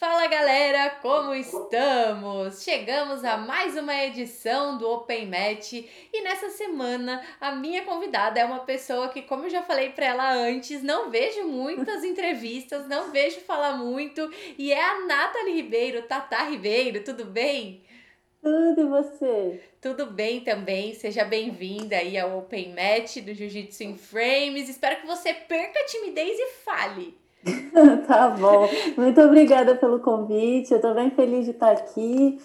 Fala galera, como estamos? Chegamos a mais uma edição do Open Match e nessa semana a minha convidada é uma pessoa que, como eu já falei para ela antes, não vejo muitas entrevistas, não vejo falar muito e é a Nathalie Ribeiro, Tata Ribeiro, tudo bem? Tudo e você? Tudo bem também, seja bem-vinda aí ao Open Match do Jiu-Jitsu in Frames. Espero que você perca a timidez e fale. tá bom. Muito obrigada pelo convite. Eu estou bem feliz de estar aqui.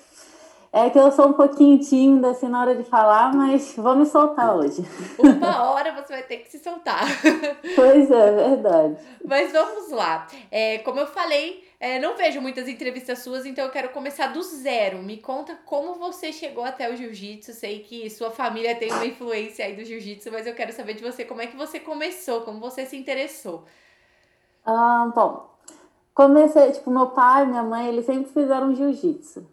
É que eu sou um pouquinho tímida assim na hora de falar, mas vou me soltar hoje. Uma hora você vai ter que se soltar. Pois é, verdade. Mas vamos lá. É, como eu falei, é, não vejo muitas entrevistas suas, então eu quero começar do zero. Me conta como você chegou até o jiu-jitsu. Sei que sua família tem uma influência aí do jiu-jitsu, mas eu quero saber de você como é que você começou, como você se interessou. Ah, bom, comecei, tipo, meu pai minha mãe, eles sempre fizeram jiu-jitsu.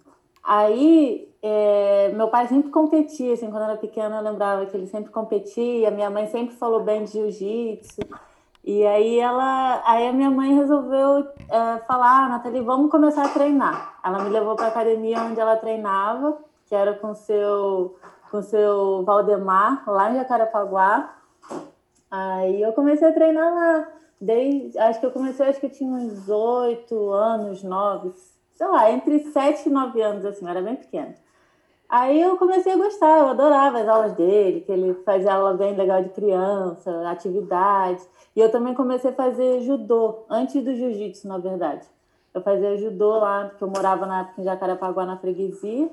Aí, é, meu pai sempre competia, assim, quando eu era pequena eu lembrava que ele sempre competia, minha mãe sempre falou bem de jiu-jitsu. E aí ela, aí a minha mãe resolveu é, falar, ah, Nathalie, vamos começar a treinar. Ela me levou para a academia onde ela treinava, que era com seu com seu Valdemar, lá em Jacarepaguá. Aí eu comecei a treinar lá desde, acho que eu comecei, acho que eu tinha uns oito anos, nove, sei lá, entre sete e nove anos, assim, eu era bem pequena. Aí eu comecei a gostar, eu adorava as aulas dele, que ele fazia aula bem legal de criança, atividades. E eu também comecei a fazer judô, antes do jiu-jitsu, na verdade. Eu fazia judô lá, porque eu morava na época em Jacarepaguá, na freguesia.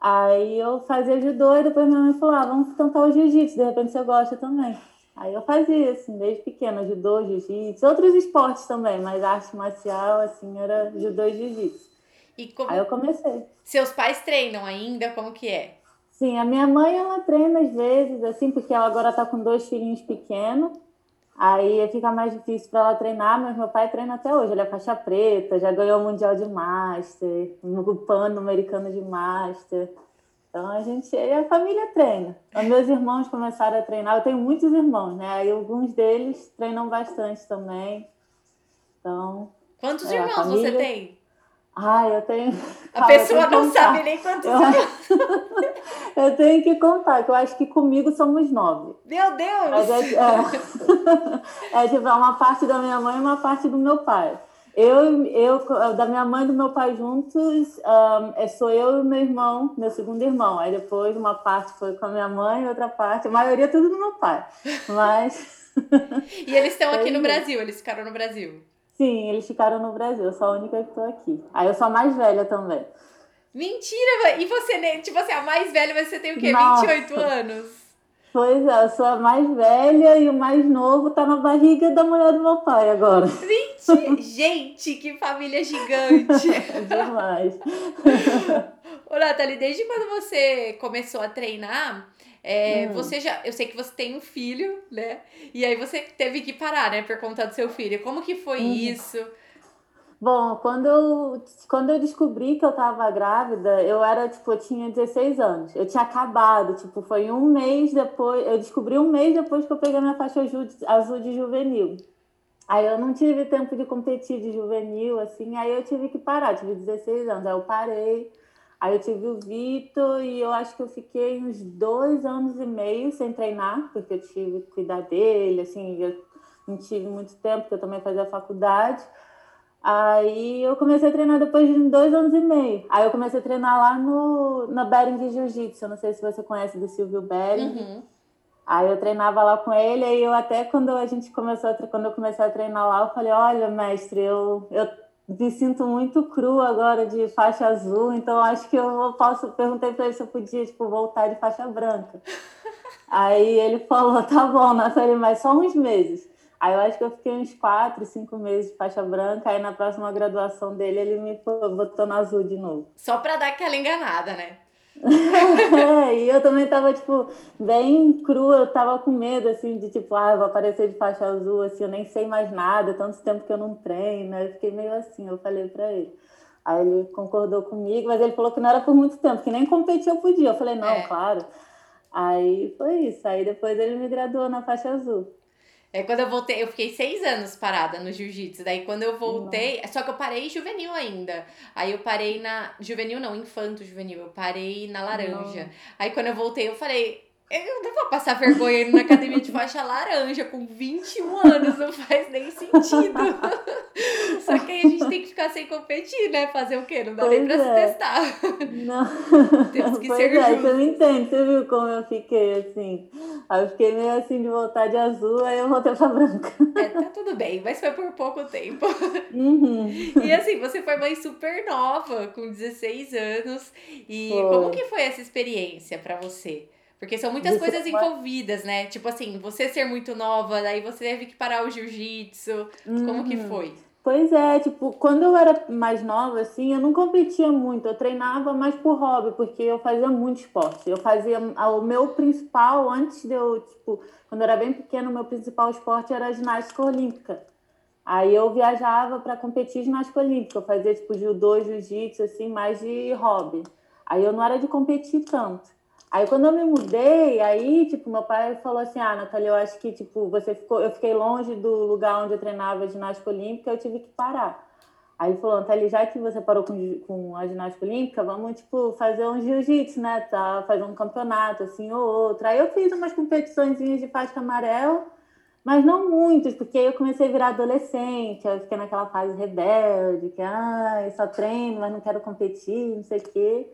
Aí eu fazia judô e depois minha mãe falou, ah, vamos tentar o jiu-jitsu, de repente você gosta também. Aí eu fazia, assim, desde pequena, judô, jiu-jitsu, outros esportes também, mas arte marcial, assim, era judô e jiu-jitsu. E como... Aí eu comecei. Seus pais treinam ainda? Como que é? Sim, a minha mãe, ela treina às vezes, assim, porque ela agora tá com dois filhinhos pequenos, aí fica mais difícil para ela treinar, mas meu pai treina até hoje, ele é faixa preta, já ganhou o Mundial de Master, no PAN americano de Master, então a gente, a família treina. Os meus irmãos começaram a treinar. Eu tenho muitos irmãos, né? Aí alguns deles treinam bastante também. Então. Quantos é, irmãos família... você tem? Ah, eu tenho. A Cara, pessoa não sabe nem quantos eu... irmãos. eu tenho que contar, que eu acho que comigo somos nove. Meu Deus! É, é, é tipo uma parte da minha mãe e uma parte do meu pai. Eu, eu, da minha mãe e do meu pai juntos, um, é, sou eu e meu irmão, meu segundo irmão. Aí depois uma parte foi com a minha mãe, outra parte, a maioria tudo do meu pai. Mas. e eles estão aqui no Brasil, eles ficaram no Brasil? Sim, eles ficaram no Brasil, eu sou a única que estou aqui. Aí eu sou a mais velha também. Mentira! E você, né, tipo assim, a mais velha, mas você tem o quê? Nossa. 28 anos? Pois é, eu sou a mais velha e o mais novo tá na barriga da mulher do meu pai agora. Mentira! Gente, que família gigante! Demais. Ô, Nathalie, desde quando você começou a treinar, é, hum. você já. Eu sei que você tem um filho, né? E aí você teve que parar, né, por conta do seu filho. Como que foi hum. isso? Bom, quando eu, quando eu descobri que eu tava grávida, eu era, tipo, eu tinha 16 anos. Eu tinha acabado, tipo, foi um mês depois, eu descobri um mês depois que eu peguei minha faixa azul de juvenil. Aí eu não tive tempo de competir de juvenil, assim, aí eu tive que parar, tive 16 anos, aí eu parei. Aí eu tive o Vitor e eu acho que eu fiquei uns dois anos e meio sem treinar, porque eu tive que cuidar dele, assim, eu não tive muito tempo, porque eu também fazia faculdade. Aí eu comecei a treinar depois de dois anos e meio. Aí eu comecei a treinar lá no, na Bering Jiu-Jitsu. Não sei se você conhece do Silvio Bering. Uhum. Aí eu treinava lá com ele, aí eu até quando a gente começou a, quando eu comecei a treinar lá, eu falei, olha, mestre, eu, eu me sinto muito cru agora de faixa azul, então acho que eu posso. Perguntei para ele se eu podia tipo, voltar de faixa branca. aí ele falou, tá bom, Nathalie, mas só uns meses. Aí eu acho que eu fiquei uns quatro, cinco meses de faixa branca, aí na próxima graduação dele ele me botou no azul de novo. Só pra dar aquela enganada, né? é, e eu também tava, tipo, bem crua, eu tava com medo, assim, de tipo, ah, eu vou aparecer de faixa azul, assim, eu nem sei mais nada, tanto tempo que eu não treino, eu fiquei meio assim, eu falei pra ele. Aí ele concordou comigo, mas ele falou que não era por muito tempo, que nem competir eu podia. Eu falei, não, é. claro. Aí foi isso, aí depois ele me graduou na faixa azul. É quando eu voltei, eu fiquei seis anos parada no jiu-jitsu. Daí quando eu voltei, só que eu parei juvenil ainda. Aí eu parei na. Juvenil não, infanto juvenil. Eu parei na laranja. Não. Aí quando eu voltei, eu falei, eu não vou passar vergonha na academia de faixa laranja com 21 anos, não faz nem sentido. Só que aí a gente tem que ficar sem competir, né? Fazer o quê? Não dá pois nem pra é. se testar. Não. Temos que pois ser é, Você não entende, você viu como eu fiquei assim? Aí eu fiquei meio assim de voltar de azul, aí eu voltei pra branca. É, tá tudo bem, mas foi por pouco tempo. Uhum. E assim, você foi mãe super nova, com 16 anos. E foi. como que foi essa experiência para você? Porque são muitas coisas envolvidas, né? Tipo assim, você ser muito nova, daí você teve que parar o jiu-jitsu. Uhum. Como que uhum. foi? Pois é, tipo, quando eu era mais nova, assim, eu não competia muito, eu treinava mais por hobby, porque eu fazia muito esporte. Eu fazia o meu principal, antes de eu, tipo, quando eu era bem pequeno, o meu principal esporte era a ginástica olímpica. Aí eu viajava para competir ginástica olímpica, eu fazia, tipo, judô, jiu-jitsu, assim, mais de hobby. Aí eu não era de competir tanto. Aí quando eu me mudei, aí, tipo, meu pai falou assim: "Ah, Natália, eu acho que tipo, você ficou, eu fiquei longe do lugar onde eu treinava ginástica olímpica, eu tive que parar". Aí ele falou: "Natália, já que você parou com, com a ginástica olímpica, vamos tipo fazer um jiu-jitsu, né? Tá, fazer um campeonato assim ou outro". Aí eu fiz umas competições de faixa amarela, mas não muitas, porque aí eu comecei a virar adolescente, eu fiquei naquela fase rebelde, que ah, só treino, mas não quero competir, não sei o quê.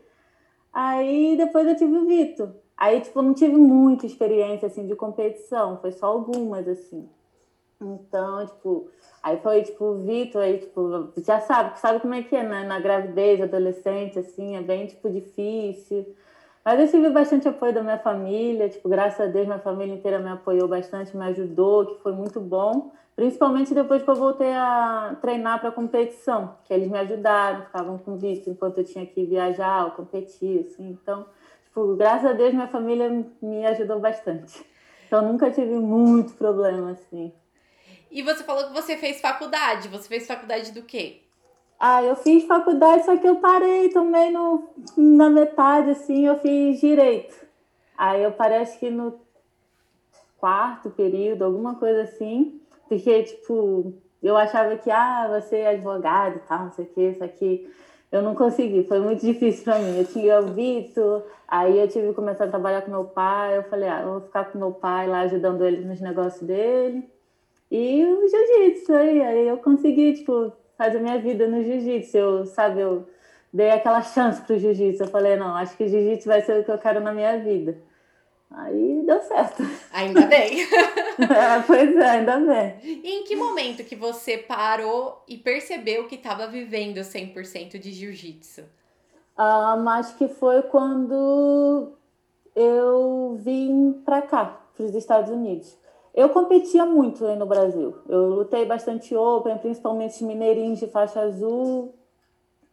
Aí depois eu tive o Vitor. Aí, tipo, não tive muita experiência, assim, de competição. Foi só algumas, assim. Então, tipo... Aí foi, tipo, o Vitor, aí, tipo... Já sabe, sabe como é que é, né? Na gravidez, adolescente, assim, é bem, tipo, difícil. Mas eu tive bastante apoio da minha família. Tipo, graças a Deus, minha família inteira me apoiou bastante, me ajudou, que foi muito bom. Principalmente depois que eu voltei a treinar para competição, que eles me ajudaram, ficavam com visto enquanto eu tinha que viajar ou competir, assim. Então, tipo, graças a Deus minha família me ajudou bastante. Então nunca tive muito problema assim. E você falou que você fez faculdade. Você fez faculdade do quê? Ah, eu fiz faculdade, só que eu parei também no, na metade, assim, eu fiz direito. Aí eu parei acho que no quarto período, alguma coisa assim. Porque, tipo, eu achava que, ah, você é advogado e tal, não sei o que, isso aqui. Eu não consegui, foi muito difícil para mim. Eu tinha o Vitor, aí eu tive que começar a trabalhar com meu pai. Eu falei, ah, eu vou ficar com meu pai lá ajudando ele nos negócios dele. E o jiu-jitsu aí, aí eu consegui, tipo, fazer minha vida no jiu-jitsu. Eu, sabe, eu dei aquela chance pro jiu-jitsu. Eu falei, não, acho que o jiu-jitsu vai ser o que eu quero na minha vida. Aí deu certo. Ainda bem. é, pois é, ainda bem. E em que momento que você parou e percebeu que estava vivendo 100% de jiu-jitsu? Um, acho que foi quando eu vim para cá, para os Estados Unidos. Eu competia muito aí no Brasil. Eu lutei bastante Open, principalmente mineirinhos de faixa azul.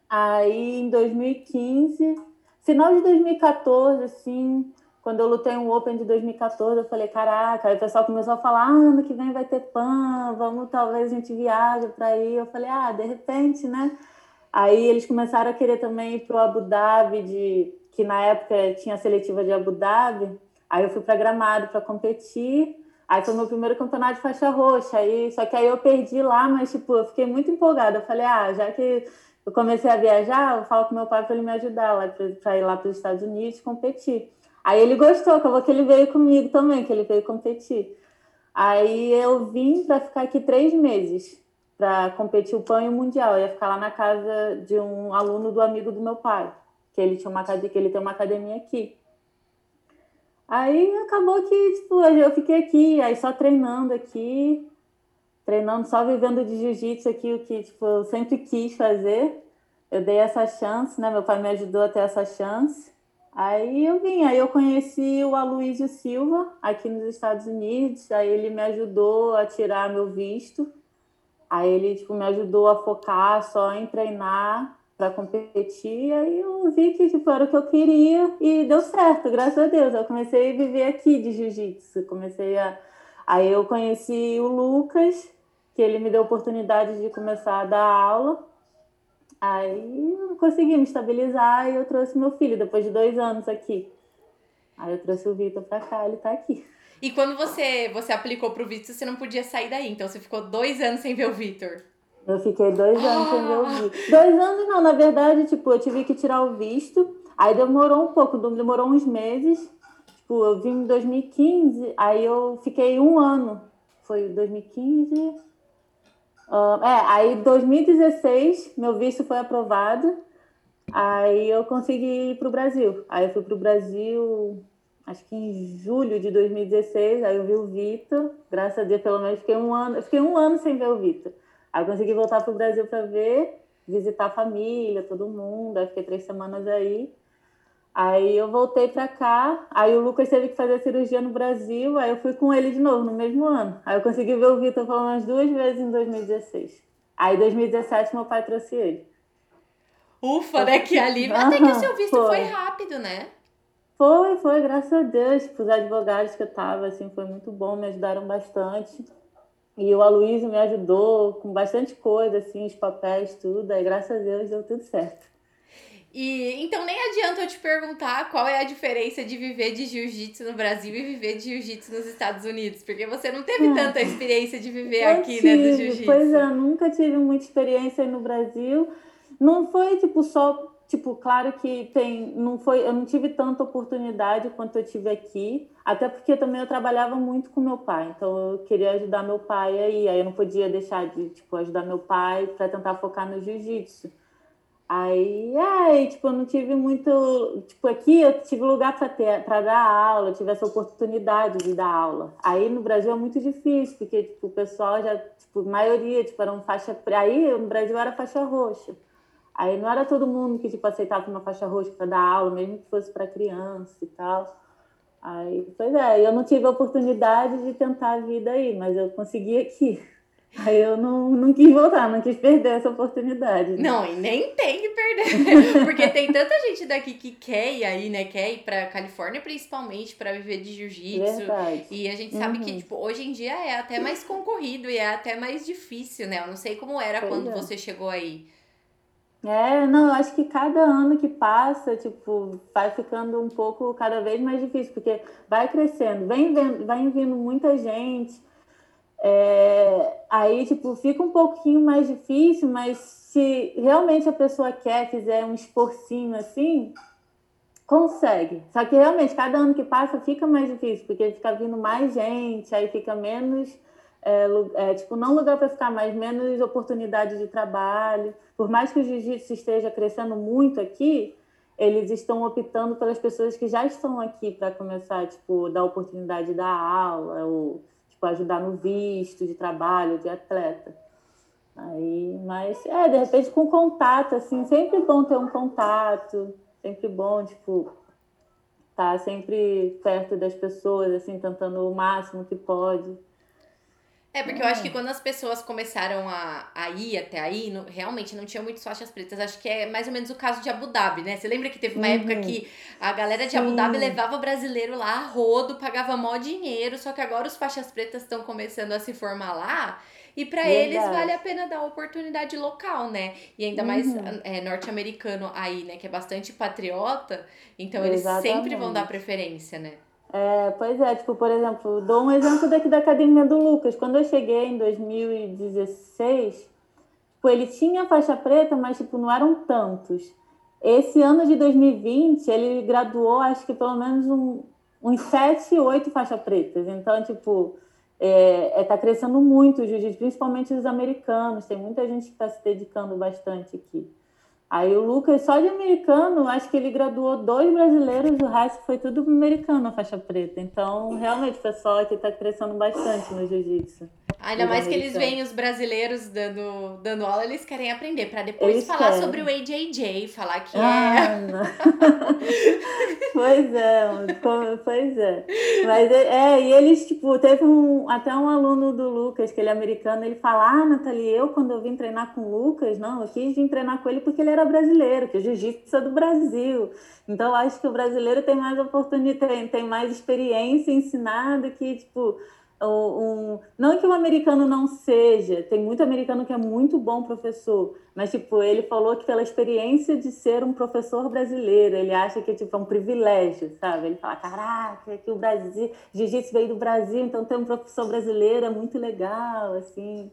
Aí em 2015, final de 2014, assim, quando eu lutei um Open de 2014, eu falei, caraca, aí o pessoal começou a falar, ah, ano que vem vai ter PAN, vamos, talvez a gente viaje para ir. Eu falei, ah, de repente, né? Aí eles começaram a querer também ir para o Abu Dhabi, de, que na época tinha a seletiva de Abu Dhabi. Aí eu fui para Gramado para competir. Aí foi meu primeiro campeonato de faixa roxa. Aí, só que aí eu perdi lá, mas tipo, eu fiquei muito empolgada. Eu falei, ah, já que eu comecei a viajar, eu falo com meu pai para ele me ajudar lá para ir lá para os Estados Unidos competir. Aí ele gostou, acabou que ele veio comigo também, que ele veio competir. Aí eu vim para ficar aqui três meses para competir o PAN e o Mundial. Eu ia ficar lá na casa de um aluno do amigo do meu pai, que ele tinha uma que ele tem uma academia aqui. Aí acabou que tipo, eu fiquei aqui, aí só treinando aqui, treinando, só vivendo de jiu-jitsu aqui, o que tipo, eu sempre quis fazer. Eu dei essa chance, né? Meu pai me ajudou a ter essa chance. Aí eu vim, aí eu conheci o Aloysio Silva aqui nos Estados Unidos, aí ele me ajudou a tirar meu visto. Aí ele tipo, me ajudou a focar só em treinar para competir, aí eu vi que tipo, era o que eu queria e deu certo, graças a Deus. Eu comecei a viver aqui de jiu-jitsu, comecei a aí eu conheci o Lucas, que ele me deu a oportunidade de começar a dar aula. Aí eu consegui me estabilizar e eu trouxe meu filho depois de dois anos aqui. Aí eu trouxe o Vitor para cá, ele está aqui. E quando você, você aplicou pro Vitor, você não podia sair daí, então você ficou dois anos sem ver o Vitor. Eu fiquei dois anos ah. sem ver o ah! Vitor. Dois anos não, na verdade, tipo, eu tive que tirar o visto, aí demorou um pouco, demorou uns meses. Tipo, eu vim em 2015, aí eu fiquei um ano. Foi 2015. Uh, é, aí 2016 meu visto foi aprovado. Aí eu consegui ir para o Brasil. Aí eu fui para o Brasil, acho que em julho de 2016. Aí eu vi o Vitor. Graças a Deus, pelo menos fiquei um ano. Eu fiquei um ano sem ver o Vitor. Aí eu consegui voltar para o Brasil para ver, visitar a família, todo mundo. Aí fiquei três semanas aí. Aí eu voltei para cá, aí o Lucas teve que fazer a cirurgia no Brasil, aí eu fui com ele de novo no mesmo ano. Aí eu consegui ver o Vitor pelo menos duas vezes em 2016. Aí em 2017 meu pai trouxe ele. Ufa, né? Que alívio. Até que o seu visto foi. foi rápido, né? Foi, foi, graças a Deus. Tipo, os advogados que eu tava, assim, foi muito bom, me ajudaram bastante. E o Aloysio me ajudou com bastante coisa, assim, os papéis, tudo. Aí, graças a Deus, deu tudo certo. E então nem adianta eu te perguntar qual é a diferença de viver de jiu-jitsu no Brasil e viver de jiu-jitsu nos Estados Unidos, porque você não teve tanta experiência de viver eu aqui, tive, né, do jiu-jitsu. Pois é, nunca tive muita experiência no Brasil. Não foi tipo só, tipo, claro que tem, não foi, eu não tive tanta oportunidade quanto eu tive aqui, até porque também eu trabalhava muito com meu pai, então eu queria ajudar meu pai aí, aí eu não podia deixar de, tipo, ajudar meu pai para tentar focar no jiu-jitsu. Aí, aí, tipo, eu não tive muito. Tipo, aqui eu tive lugar para dar aula, tive essa oportunidade de dar aula. Aí no Brasil é muito difícil, porque tipo, o pessoal já, tipo, maioria, tipo, era uma faixa. Aí no Brasil era faixa roxa. Aí não era todo mundo que tipo, aceitava uma faixa roxa para dar aula, mesmo que fosse para criança e tal. Aí, pois é, eu não tive a oportunidade de tentar a vida aí, mas eu consegui aqui. Aí eu não, não quis voltar, não quis perder essa oportunidade. Né? Não, e nem tem que perder. Porque tem tanta gente daqui que quer ir aí, né? Quer ir pra Califórnia, principalmente, para viver de jiu-jitsu. E a gente sabe uhum. que, tipo, hoje em dia é até mais concorrido e é até mais difícil, né? Eu não sei como era pois quando é. você chegou aí. É, não, eu acho que cada ano que passa, tipo, vai ficando um pouco cada vez mais difícil, porque vai crescendo, vem, vai vindo muita gente é, aí, tipo, fica um pouquinho mais difícil, mas se realmente a pessoa quer, fizer um esforcinho assim, consegue. Só que realmente, cada ano que passa fica mais difícil, porque fica vindo mais gente, aí fica menos. É, é, tipo, não lugar para ficar mais, menos oportunidade de trabalho. Por mais que o jiu-jitsu esteja crescendo muito aqui, eles estão optando pelas pessoas que já estão aqui para começar, tipo, dar oportunidade da aula, ou tipo, ajudar no visto de trabalho, de atleta. Aí, mas, é, de repente com contato, assim, sempre bom ter um contato, sempre bom, tipo, estar tá sempre perto das pessoas, assim, tentando o máximo que pode. É, porque eu acho que é. quando as pessoas começaram a, a ir até aí, não, realmente não tinha muitas faixas pretas. Acho que é mais ou menos o caso de Abu Dhabi, né? Você lembra que teve uma uhum. época que a galera de Sim. Abu Dhabi levava brasileiro lá a rodo, pagava mó dinheiro, só que agora os faixas pretas estão começando a se formar lá. E para eles vale a pena dar oportunidade local, né? E ainda mais uhum. é, norte-americano aí, né? Que é bastante patriota. Então eles Exatamente. sempre vão dar preferência, né? É, pois é, tipo, por exemplo, dou um exemplo daqui da academia do Lucas. Quando eu cheguei em 2016, tipo, ele tinha faixa preta, mas tipo, não eram tantos. Esse ano de 2020, ele graduou, acho que pelo menos um, uns sete, oito faixas pretas. Então, tipo, é, é, tá crescendo muito o jiu-jitsu, principalmente os americanos. Tem muita gente que está se dedicando bastante aqui. Aí o Lucas, só de americano, acho que ele graduou dois brasileiros, o resto foi tudo americano, a faixa preta. Então, realmente, o pessoal aqui está crescendo bastante no jiu-jitsu. Ainda mais que eles veem os brasileiros dando, dando aula, eles querem aprender, para depois eles falar querem. sobre o AJJ, falar que ah, é. pois é, pois é. Mas é, é, e eles, tipo, teve um, até um aluno do Lucas, que ele é americano, ele fala: Ah, Nathalie, eu quando eu vim treinar com o Lucas, não, eu quis vir treinar com ele porque ele era brasileiro, que o jiu-jitsu é do Brasil. Então, acho que o brasileiro tem mais oportunidade, tem, mais experiência ensinada que, tipo um, não que o americano não seja, tem muito americano que é muito bom professor, mas tipo, ele falou que pela experiência de ser um professor brasileiro, ele acha que tipo, é um privilégio, sabe? Ele fala, caraca, que o Brasil, jiu-jitsu veio do Brasil, então ter um professor brasileiro é muito legal, assim,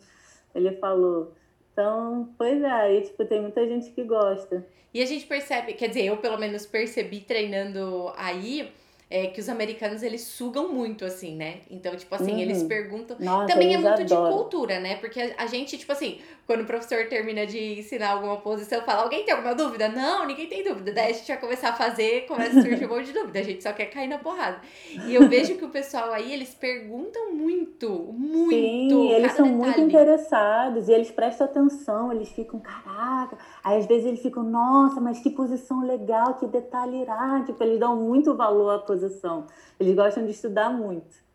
ele falou. Então, pois é, aí, tipo, tem muita gente que gosta. E a gente percebe, quer dizer, eu pelo menos percebi treinando aí, é que os americanos eles sugam muito, assim, né? Então, tipo assim, uhum. eles perguntam. Nossa, Também é muito adoram. de cultura, né? Porque a, a, gente, tipo assim, quando o professor termina de ensinar alguma posição, fala: alguém tem alguma dúvida? Não, ninguém tem dúvida. Daí a gente vai começar a fazer, começa a surgir um monte de dúvida. A gente só quer cair na porrada. E eu vejo que o pessoal aí, eles perguntam muito, muito. Sim, eles são detalhe. muito interessados e eles prestam atenção, eles ficam, caraca. Aí às vezes eles ficam, nossa, mas que posição legal, que detalhe irá. Tipo, eles dão muito valor à posição posição. Eles gostam de estudar muito.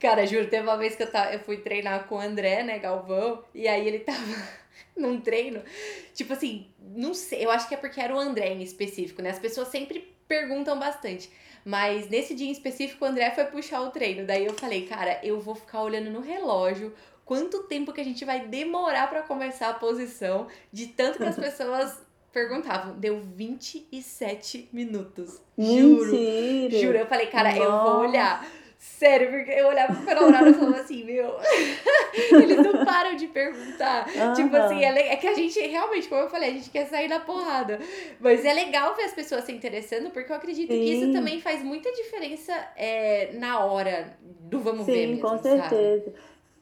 Cara, juro, teve uma vez que eu, tava, eu fui treinar com o André, né, Galvão, e aí ele tava num treino, tipo assim, não sei, eu acho que é porque era o André em específico, né? As pessoas sempre perguntam bastante. Mas nesse dia em específico, o André foi puxar o treino. Daí eu falei, cara, eu vou ficar olhando no relógio quanto tempo que a gente vai demorar para começar a posição, de tanto que as pessoas perguntavam. Deu 27 minutos. Juro. Mentira. Juro. Eu falei, cara, Nossa. eu vou olhar. Sério, porque eu olhava pro horário e falava assim, meu. Eles não param de perguntar. Uhum. Tipo assim, é, é, que a gente realmente, como eu falei, a gente quer sair da porrada. Mas é legal ver as pessoas se interessando, porque eu acredito Sim. que isso também faz muita diferença é, na hora do vamos Sim, ver. Sim, com certeza. Sabe?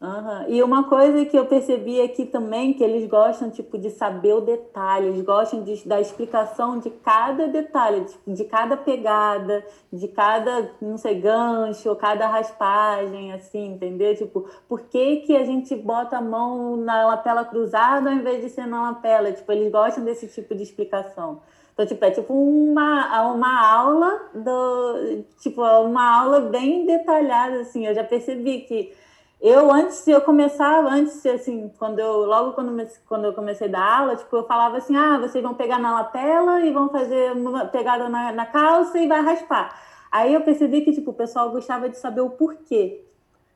Uhum. E uma coisa que eu percebi aqui também, que eles gostam, tipo, de saber o detalhe, eles gostam de, da explicação de cada detalhe, de, de cada pegada, de cada, não sei, gancho, cada raspagem, assim, entendeu? Tipo, por que que a gente bota a mão na lapela cruzada ao invés de ser na lapela? Tipo, eles gostam desse tipo de explicação. Então, tipo, é tipo uma, uma aula do. Tipo, uma aula bem detalhada, assim. Eu já percebi que eu, antes eu começar, antes, assim, quando eu, logo quando, quando eu comecei a dar aula, tipo, eu falava assim, ah, vocês vão pegar na lapela e vão fazer uma pegada na, na calça e vai raspar. Aí eu percebi que, tipo, o pessoal gostava de saber o porquê.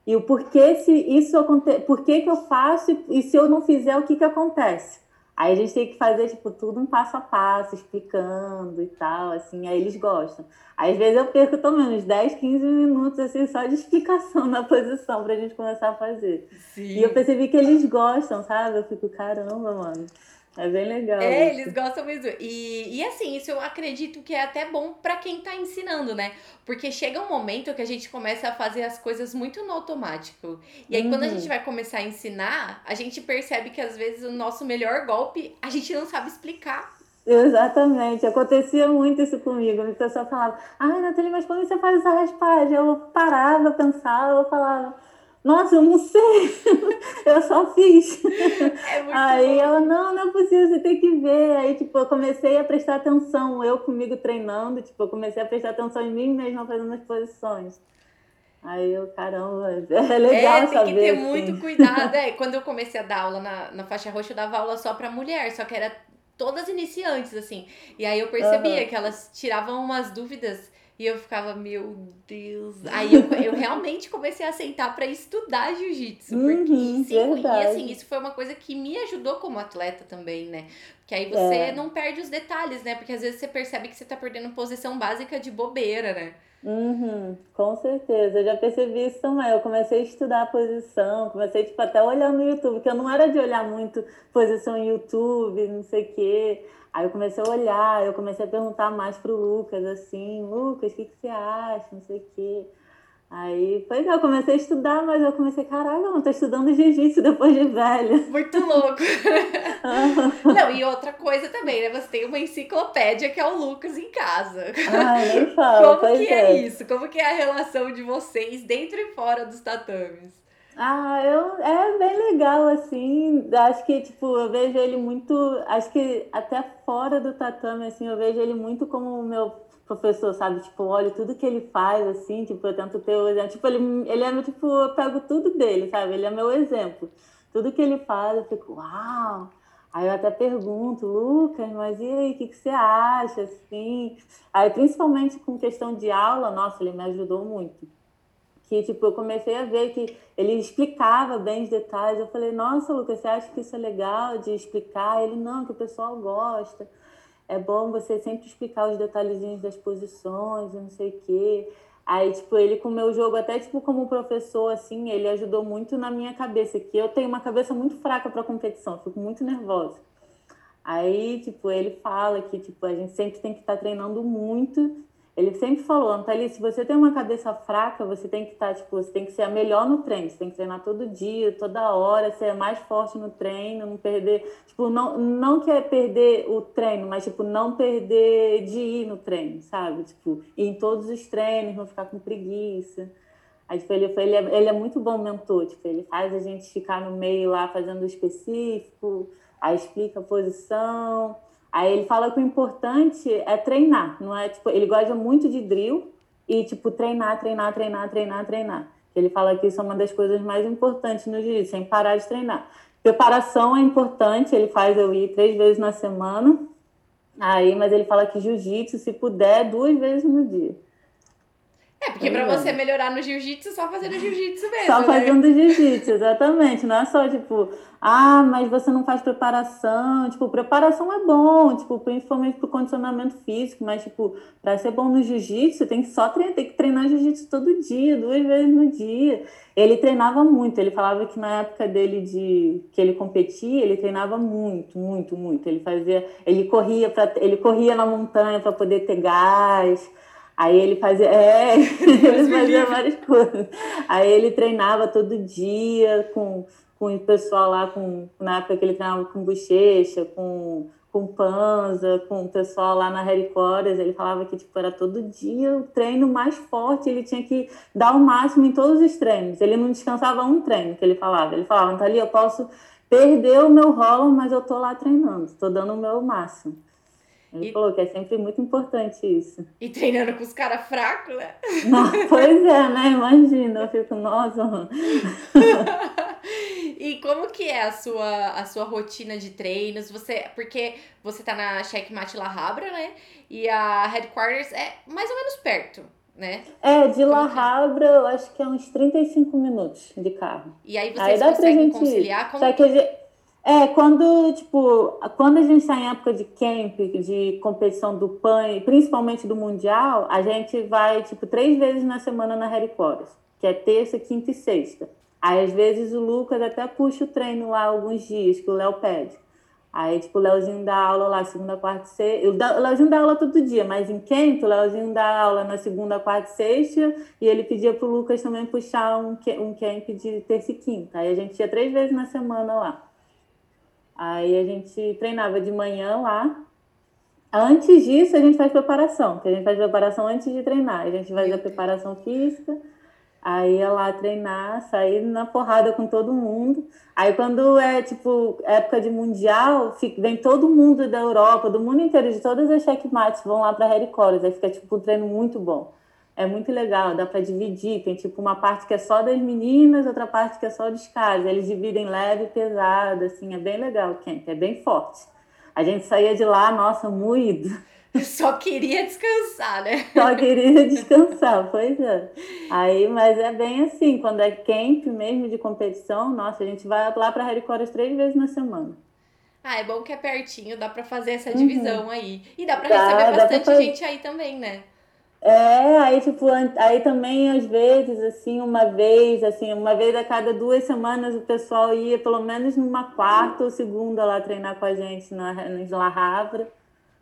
E o porquê se isso acontece, por que eu faço e se eu não fizer, o que que acontece? Aí a gente tem que fazer, tipo, tudo um passo a passo, explicando e tal, assim, aí eles gostam. Aí, às vezes eu perco também uns 10, 15 minutos, assim, só de explicação na posição pra gente começar a fazer. Sim. E eu percebi que eles gostam, sabe? Eu fico, caramba, mano. É bem legal. É, isso. eles gostam mesmo. E, e assim, isso eu acredito que é até bom para quem tá ensinando, né? Porque chega um momento que a gente começa a fazer as coisas muito no automático. E aí, uhum. quando a gente uhum. vai começar a ensinar, a gente percebe que às vezes o nosso melhor golpe a gente não sabe explicar. Exatamente, acontecia muito isso comigo. A pessoa falava, ai, Nathalie, mas como você faz essa raspagem? Eu parava, pensava, eu falava nossa, eu não sei, eu só fiz. É aí bom. ela, não, não é possível, você tem que ver. Aí, tipo, eu comecei a prestar atenção, eu comigo treinando, tipo, eu comecei a prestar atenção em mim mesma fazendo as posições. Aí eu, caramba, é legal é, tem saber. Que ter assim. muito cuidado. É, quando eu comecei a dar aula na, na faixa roxa, eu dava aula só pra mulher, só que era todas iniciantes, assim. E aí eu percebia uhum. que elas tiravam umas dúvidas e eu ficava, meu Deus. Aí eu, eu realmente comecei a sentar para estudar jiu-jitsu. Porque uhum, sim, e assim, isso foi uma coisa que me ajudou como atleta também, né? Porque aí você é. não perde os detalhes, né? Porque às vezes você percebe que você tá perdendo posição básica de bobeira, né? Uhum, com certeza, eu já percebi isso também. Eu comecei a estudar a posição, comecei tipo, até a olhar no YouTube, que eu não era de olhar muito posição em YouTube, não sei o quê. Aí eu comecei a olhar, eu comecei a perguntar mais pro Lucas, assim, Lucas, o que, que você acha? Não sei o quê. Aí, pois é, eu comecei a estudar, mas eu comecei, caralho, não, tô estudando jiu-jitsu depois de velha. Muito louco. não, e outra coisa também, né? Você tem uma enciclopédia que é o Lucas em casa. Ai, nem fala. Como que é. é isso? Como que é a relação de vocês dentro e fora dos tatames? Ah, eu, é bem legal, assim. Acho que, tipo, eu vejo ele muito. Acho que até fora do tatame, assim, eu vejo ele muito como o meu professor, sabe? Tipo, olho tudo que ele faz, assim, tipo, eu tento ter o exemplo. Tipo, ele, ele é tipo, eu pego tudo dele, sabe? Ele é meu exemplo. Tudo que ele faz, eu fico, uau! Aí eu até pergunto, Lucas, mas e aí, o que, que você acha, assim? Aí, principalmente com questão de aula, nossa, ele me ajudou muito que tipo eu comecei a ver que ele explicava bem os detalhes. Eu falei, nossa, Lucas, você acha que isso é legal de explicar? Ele não, que o pessoal gosta. É bom você sempre explicar os detalhezinhos das posições, não sei o quê. Aí, tipo, ele com o meu jogo, até tipo como professor, assim, ele ajudou muito na minha cabeça, que eu tenho uma cabeça muito fraca para competição, fico muito nervosa. Aí, tipo, ele fala que, tipo, a gente sempre tem que estar tá treinando muito ele sempre falou, Antali, se você tem uma cabeça fraca, você tem que estar, tá, tipo, você tem que ser a melhor no treino, você tem que treinar todo dia, toda hora, ser mais forte no treino, não perder, tipo, não, não quer perder o treino, mas, tipo, não perder de ir no treino, sabe? Tipo, ir em todos os treinos, não ficar com preguiça. Aí, tipo, ele, ele, é, ele é muito bom mentor, tipo, ele faz a gente ficar no meio lá fazendo o específico, aí explica a posição, Aí ele fala que o importante é treinar, não é tipo, ele gosta muito de drill e tipo treinar, treinar, treinar, treinar, treinar. Ele fala que isso é uma das coisas mais importantes no jiu-jitsu, sem parar de treinar. Preparação é importante, ele faz eu ir três vezes na semana. Aí, mas ele fala que jiu-jitsu, se puder, duas vezes no dia. É, porque para você melhorar no jiu-jitsu, só fazendo jiu-jitsu mesmo. Só né? fazendo jiu-jitsu, exatamente. Não é só tipo, ah, mas você não faz preparação. Tipo, preparação é bom, tipo, principalmente pro condicionamento físico, mas, tipo, para ser bom no jiu-jitsu, tem que só treinar, tem que treinar jiu-jitsu todo dia, duas vezes no dia. Ele treinava muito, ele falava que na época dele de que ele competia, ele treinava muito, muito, muito. Ele fazia, ele corria para ele corria na montanha para poder ter gás. Aí ele fazia, é, ele fazia várias coisas. Aí ele treinava todo dia com, com o pessoal lá, com, na época que ele treinava com bochecha, com, com panza, com o pessoal lá na Harry Potter, ele falava que tipo, era todo dia o treino mais forte, ele tinha que dar o máximo em todos os treinos. Ele não descansava um treino, que ele falava. Ele falava, ali eu posso perder o meu rolo, mas eu tô lá treinando, estou dando o meu máximo. Ele e... falou que é sempre muito importante isso. E treinando com os caras fracos, né? Não, pois é, né? Imagina, eu fico, nossa. e como que é a sua, a sua rotina de treinos? Você, porque você tá na Checkmate La Habra, né? E a Headquarters é mais ou menos perto. Né? É, de La é? Habra, eu acho que é uns 35 minutos de carro. E aí vocês aí conseguem gente... conciliar? Como... Só que a gente é, quando, tipo, quando a gente está em época de camp, de competição do PAN, principalmente do Mundial, a gente vai, tipo, três vezes na semana na Harry Potter, que é terça, quinta e sexta. Aí, às vezes, o Lucas até puxa o treino lá alguns dias, que o Léo pede. Aí, tipo, o Léozinho dá aula lá segunda, quarta e sexta. O Léozinho dá aula todo dia, mas em camp, o Léozinho dá aula na segunda, quarta e sexta. E ele pedia pro Lucas também puxar um, um camp de terça e quinta. Aí a gente ia três vezes na semana lá. Aí a gente treinava de manhã lá. Antes disso, a gente faz preparação, que a gente faz preparação antes de treinar. A gente faz a preparação física, aí ia lá treinar, sair na porrada com todo mundo. Aí quando é tipo época de mundial, fica, vem todo mundo da Europa, do mundo inteiro, de todas as checkmates, vão lá para Harry Collins. Aí fica tipo um treino muito bom é muito legal, dá para dividir. Tem tipo uma parte que é só das meninas, outra parte que é só dos caras. Eles dividem leve e pesado, assim, é bem legal o camp, é bem forte. A gente saía de lá, nossa, moído. Só queria descansar, né? Só queria descansar, pois é. Aí, mas é bem assim, quando é camp mesmo de competição, nossa, a gente vai lá para Harry Potter três vezes na semana. Ah, é bom que é pertinho, dá para fazer essa divisão uhum. aí. E dá para receber bastante gente aí também, né? É, aí tipo, aí também às vezes, assim, uma vez, assim, uma vez a cada duas semanas o pessoal ia pelo menos numa quarta ou segunda lá treinar com a gente na, na La Havra.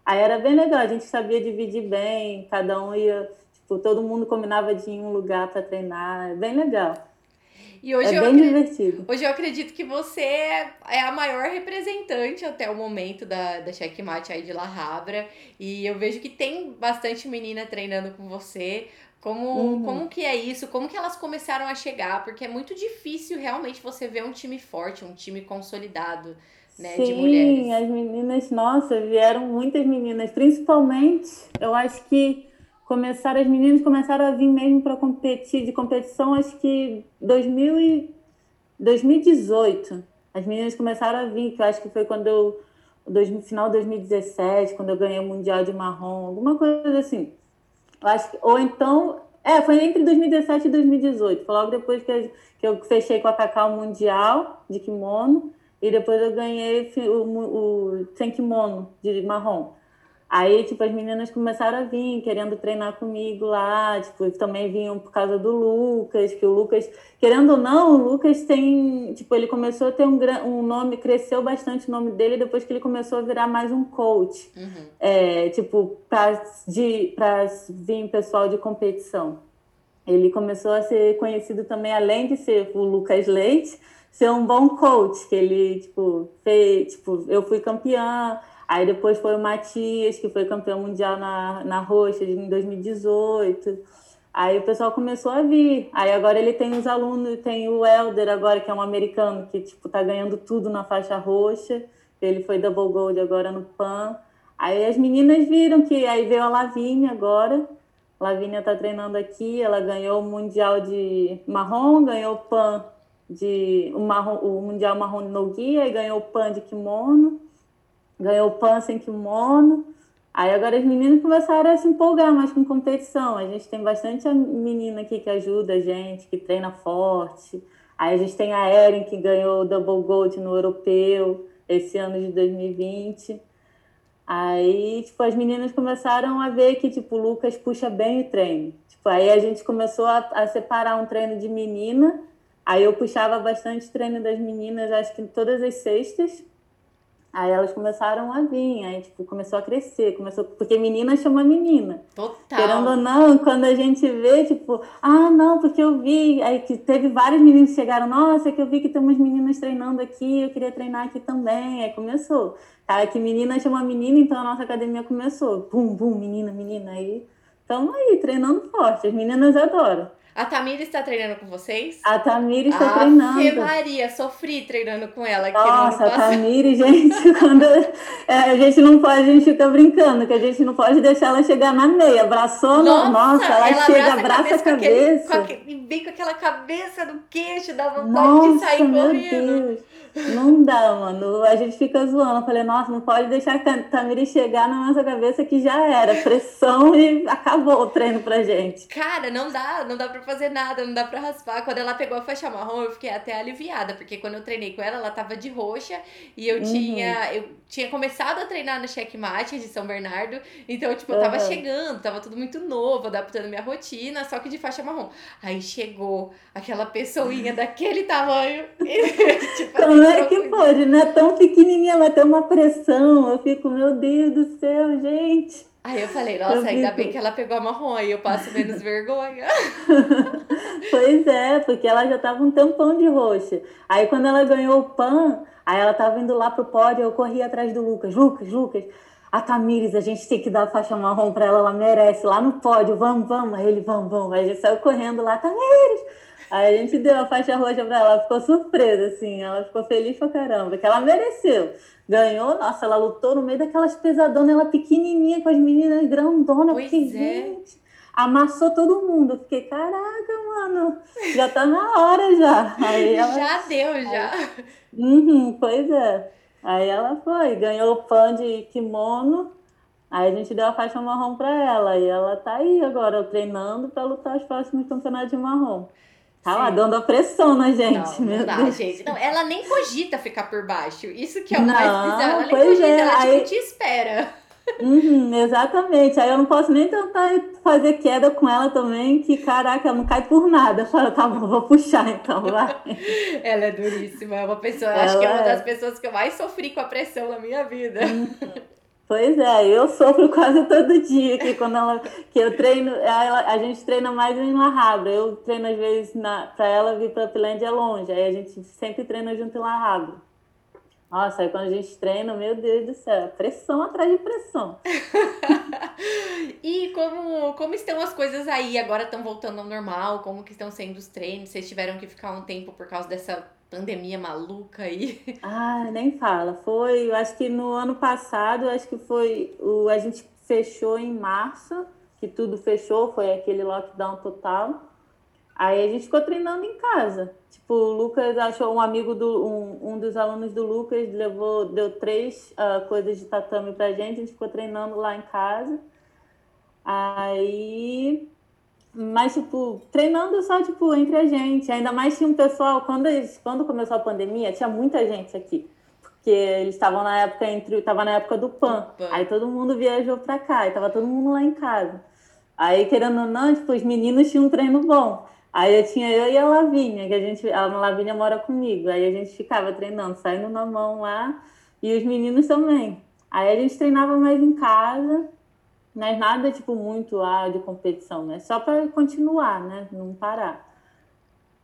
Aí era bem legal, a gente sabia dividir bem, cada um ia, tipo, todo mundo combinava de ir em um lugar para treinar, é bem legal. E hoje é bem acredito, divertido. Hoje eu acredito que você é a maior representante até o momento da, da checkmate aí de La Habra. E eu vejo que tem bastante menina treinando com você. Como, uhum. como que é isso? Como que elas começaram a chegar? Porque é muito difícil realmente você ver um time forte, um time consolidado, né, Sim, de mulheres. Sim, as meninas, nossa, vieram muitas meninas. Principalmente, eu acho que começaram, as meninas começaram a vir mesmo para competir, de competição, acho que 2000 e 2018. As meninas começaram a vir, que eu acho que foi quando eu, dois, final de 2017, quando eu ganhei o Mundial de Marrom, alguma coisa assim. Eu acho que, ou então, É, foi entre 2017 e 2018. Foi logo depois que eu, que eu fechei com a Cacau Mundial de kimono. E depois eu ganhei o, o, o sem kimono de marrom. Aí, tipo, as meninas começaram a vir querendo treinar comigo lá, tipo, também vinham por causa do Lucas, que o Lucas, querendo ou não, o Lucas tem, tipo, ele começou a ter um, um nome, cresceu bastante o nome dele depois que ele começou a virar mais um coach, uhum. é, tipo, para vir pessoal de competição. Ele começou a ser conhecido também, além de ser o Lucas Leite, ser um bom coach, que ele, tipo, fez, tipo, eu fui campeã, Aí depois foi o Matias, que foi campeão mundial na, na Roxa em 2018. Aí o pessoal começou a vir. Aí agora ele tem os alunos, tem o Elder agora, que é um americano, que tipo, tá ganhando tudo na faixa roxa. Ele foi double gold agora no PAN. Aí as meninas viram que aí veio a Lavínia agora. Lavínia tá treinando aqui, ela ganhou o Mundial de marrom, ganhou o PAN de o, marrom, o Mundial marrom no guia e ganhou o PAN de kimono ganhou pan sem kimono. Aí agora as meninas começaram a se empolgar mais com competição. A gente tem bastante menina aqui que ajuda a gente, que treina forte. Aí a gente tem a Erin que ganhou Double Gold no europeu esse ano de 2020. Aí, tipo, as meninas começaram a ver que, tipo, o Lucas puxa bem o treino. Tipo, aí a gente começou a, a separar um treino de menina. Aí eu puxava bastante treino das meninas, acho que todas as sextas. Aí elas começaram a vir, aí tipo, começou a crescer, começou, porque menina chama menina. Total. Querendo ou não, quando a gente vê, tipo, ah, não, porque eu vi, aí que teve vários meninos que chegaram, nossa, é que eu vi que tem umas meninas treinando aqui, eu queria treinar aqui também. Aí começou. Cara, que menina chama menina, então a nossa academia começou. Bum, bum, menina, menina. Aí estamos aí, treinando forte. As meninas adoram. A Tamira está treinando com vocês? A Tamira está ah, treinando. Maria, sofri treinando com ela aqui Nossa, a Tamira, gente, quando é, a gente não pode, a gente fica brincando, que a gente não pode deixar ela chegar na meia. Abraçou, nossa, nossa ela, ela chega, abraça a cabeça. A cabeça. Com aquele, com aquele, vem com aquela cabeça no queixo, dá vontade nossa, de sair correndo. Deus. Não dá, mano. A gente fica zoando. Eu falei, nossa, não pode deixar a Tamiri chegar na nossa cabeça que já era. Pressão e acabou o treino pra gente. Cara, não dá, não dá pra fazer nada, não dá pra raspar. Quando ela pegou a faixa marrom, eu fiquei até aliviada, porque quando eu treinei com ela, ela tava de roxa e eu uhum. tinha. Eu tinha começado a treinar no checkmate de São Bernardo. Então, tipo, eu tava uhum. chegando, tava tudo muito novo, adaptando minha rotina, só que de faixa marrom. Aí chegou aquela pessoinha daquele tamanho. E, tipo, é que pode, né? Tão pequenininha, vai ter uma pressão. Eu fico, meu Deus do céu, gente. Aí eu falei, nossa, eu ainda fico... bem que ela pegou a marrom, aí eu passo menos vergonha. pois é, porque ela já tava um tampão de roxa. Aí quando ela ganhou o PAN, aí ela tava indo lá pro pódio, eu corri atrás do Lucas. Lucas, Lucas, a Tamires, a gente tem que dar a faixa marrom pra ela, ela merece, lá no pódio, vamos, vamos. Aí ele, vamos, vamos. Aí a gente saiu correndo lá, Tamires, Aí a gente deu a faixa roxa pra ela, ficou surpresa, assim, ela ficou feliz pra caramba, que ela mereceu. Ganhou, nossa, ela lutou no meio daquelas pesadonas, ela pequenininha com as meninas grandonas, pois porque, é. gente, amassou todo mundo. Eu fiquei, caraca, mano, já tá na hora já. Aí ela, já deu, já. Uhum, pois é. Aí ela foi, ganhou o pão de kimono, Aí a gente deu a faixa marrom para ela e ela tá aí agora treinando para lutar os próximos campeonatos de marrom. Tá lá dando a pressão na gente. Não, não dá, Deus. gente. Não, ela nem cogita ficar por baixo. Isso que é o não, mais bizarro. Ela nem cogita, é, ela aí... te espera. Uhum, exatamente. Aí eu não posso nem tentar fazer queda com ela também, que caraca, ela não cai por nada. Eu falo, tá bom, vou puxar então, vai. ela é duríssima, é uma pessoa, ela acho que é uma das é. pessoas que eu mais sofri com a pressão na minha vida. Uhum. Pois é, eu sofro quase todo dia que quando ela que eu treino, ela, a gente treina mais em La Habra. Eu treino às vezes para ela vir para Pilândia é longe, aí a gente sempre treina junto em La Habra. Nossa, aí quando a gente treina, meu Deus do céu, pressão atrás de pressão. e como, como estão as coisas aí? Agora estão voltando ao normal? Como que estão sendo os treinos? Vocês tiveram que ficar um tempo por causa dessa pandemia maluca aí. Ah, nem fala. Foi, eu acho que no ano passado, acho que foi o a gente fechou em março, que tudo fechou, foi aquele lockdown total. Aí a gente ficou treinando em casa. Tipo, o Lucas achou um amigo do um, um dos alunos do Lucas levou deu três uh, coisas de tatame pra gente, a gente ficou treinando lá em casa. Aí Mas, tipo, treinando só, tipo, entre a gente. Ainda mais tinha um pessoal, quando, eles, quando começou a pandemia, tinha muita gente aqui. Porque eles estavam na época entre. Tava na época do PAN. Aí todo mundo viajou pra cá, e tava todo mundo lá em casa. Aí, querendo ou não, tipo, os meninos tinham um treino bom. Aí eu tinha eu e a Lavínia, que a gente. A Lavínia mora comigo. Aí a gente ficava treinando, saindo na mão lá, e os meninos também. Aí a gente treinava mais em casa, mas nada tipo muito ah, de competição, né? Só para continuar, né? Não parar.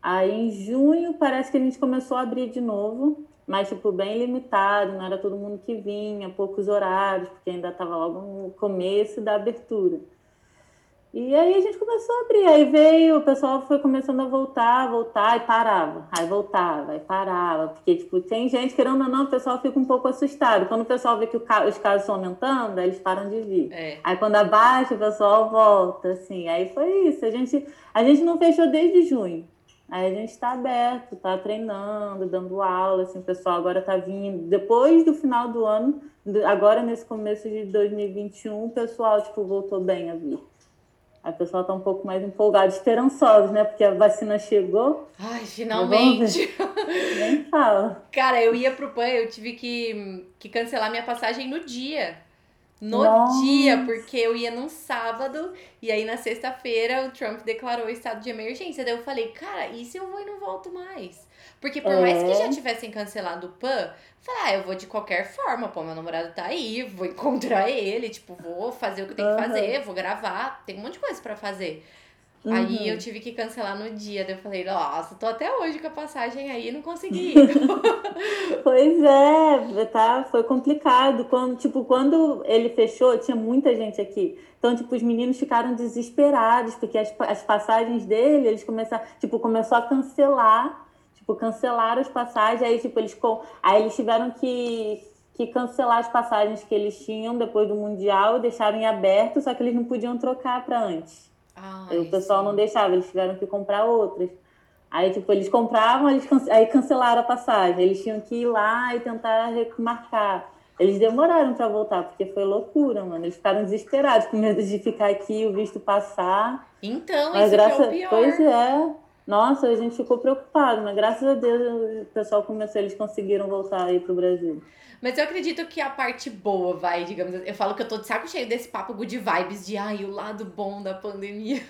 Aí em junho parece que a gente começou a abrir de novo, mas tipo bem limitado, não era todo mundo que vinha, poucos horários, porque ainda estava logo no começo da abertura. E aí a gente começou a abrir, aí veio, o pessoal foi começando a voltar, voltar e parava, aí voltava, aí parava, porque tipo, tem gente, querendo ou não, o pessoal fica um pouco assustado. Quando o pessoal vê que os casos estão aumentando, aí eles param de vir. É. Aí quando abaixa, o pessoal volta, assim, aí foi isso. A gente, a gente não fechou desde junho. Aí a gente está aberto, está treinando, dando aula, assim, o pessoal agora está vindo. Depois do final do ano, agora nesse começo de 2021, o pessoal, tipo, voltou bem a vir a pessoa está um pouco mais empolgada, esperançosa, né? Porque a vacina chegou. Ai, finalmente! Nem fala. Cara, eu ia pro PAN, eu tive que, que cancelar minha passagem no dia. No Nossa. dia, porque eu ia num sábado e aí na sexta-feira o Trump declarou o estado de emergência. Daí eu falei, cara, e se eu vou e não volto mais? Porque por é. mais que já é. tivessem cancelado o PAN, falei, ah, eu vou de qualquer forma, pô, meu namorado tá aí, vou encontrar ele, tipo, vou fazer o que tem que fazer, vou gravar, tem um monte de coisa para fazer. Uhum. Aí eu tive que cancelar no dia. Daí eu falei, nossa, tô até hoje com a passagem aí e não consegui. pois é, tá, foi complicado. Quando, tipo, quando ele fechou, tinha muita gente aqui. Então, tipo, os meninos ficaram desesperados, porque as, as passagens dele, eles começaram, tipo, começou a cancelar tipo, cancelaram as passagens, aí, tipo, eles, aí eles tiveram que, que cancelar as passagens que eles tinham depois do Mundial e deixaram em aberto, só que eles não podiam trocar para antes. Ai, o pessoal sim. não deixava, eles tiveram que comprar outras. Aí, tipo, eles compravam, eles aí cancelaram a passagem. Eles tinham que ir lá e tentar remarcar. Eles demoraram para voltar, porque foi loucura, mano. Eles ficaram desesperados, com medo de ficar aqui, o visto passar. Então, Mas isso graça... é o pior. Pois é. Nossa, a gente ficou preocupado, mas graças a Deus o pessoal começou, eles conseguiram voltar aí pro Brasil. Mas eu acredito que a parte boa vai, digamos assim, Eu falo que eu tô de saco cheio desse papo good vibes de ai, o lado bom da pandemia.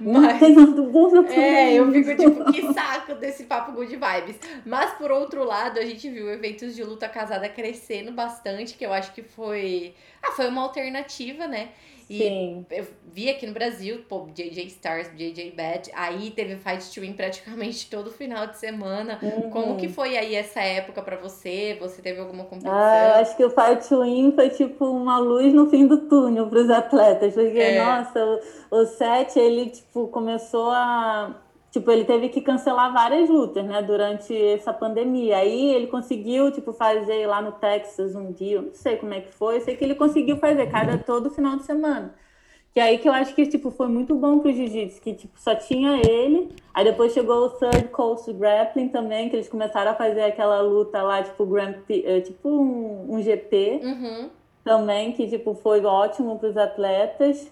Mas. Tem lado bom da pandemia. É, eu fico tipo, que saco desse papo good vibes. Mas por outro lado, a gente viu eventos de luta casada crescendo bastante, que eu acho que foi. Ah, foi uma alternativa, né? E Sim. eu vi aqui no Brasil, pô, JJ Stars, JJ Bad, aí teve Fight to Win praticamente todo final de semana. Uhum. Como que foi aí essa época para você? Você teve alguma competição? Ah, acho que o Fight to Win foi tipo uma luz no fim do túnel para os atletas, porque, é. nossa, o, o set, ele, tipo, começou a tipo, ele teve que cancelar várias lutas, né, durante essa pandemia. Aí ele conseguiu, tipo, fazer lá no Texas um dia, não sei como é que foi, sei que ele conseguiu fazer cada todo final de semana. Que aí que eu acho que, tipo, foi muito bom pro jiu-jitsu, que, tipo, só tinha ele. Aí depois chegou o Third Coast Grappling também, que eles começaram a fazer aquela luta lá, tipo, Grand, eh, tipo um, um GP. Uhum. Também, que, tipo, foi ótimo pros atletas.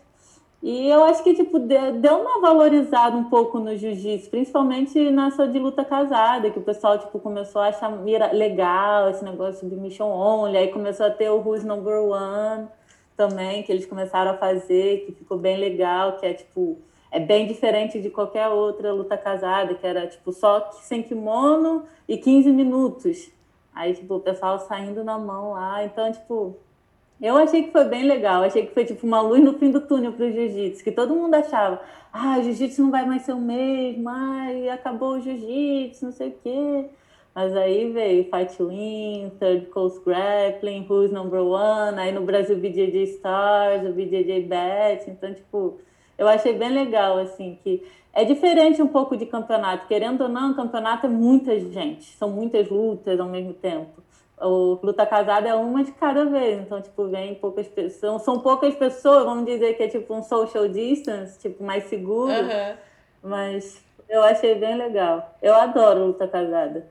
E eu acho que, tipo, deu uma valorizada um pouco no jiu-jitsu, principalmente nessa de luta casada, que o pessoal, tipo, começou a achar legal esse negócio de mission only, aí começou a ter o Who's Number One também, que eles começaram a fazer, que ficou bem legal, que é, tipo, é bem diferente de qualquer outra luta casada, que era, tipo, só sem kimono e 15 minutos. Aí, tipo, o pessoal saindo na mão lá, então, tipo, eu achei que foi bem legal, achei que foi tipo uma luz no fim do túnel para o jiu-jitsu, que todo mundo achava, ah, o jiu-jitsu não vai mais ser o mesmo, ai, acabou o jiu-jitsu, não sei o quê. Mas aí veio Fight Win, Third Coast Grappling, Who's Number One, aí no Brasil BJJ Stars, o BJJ Bet, então, tipo, eu achei bem legal, assim, que é diferente um pouco de campeonato, querendo ou não, campeonato é muita gente, são muitas lutas ao mesmo tempo o luta casada é uma de cada vez, então, tipo, vem poucas pessoas, são poucas pessoas, vamos dizer que é tipo um social distance, tipo, mais seguro, uhum. mas eu achei bem legal. Eu adoro luta casada.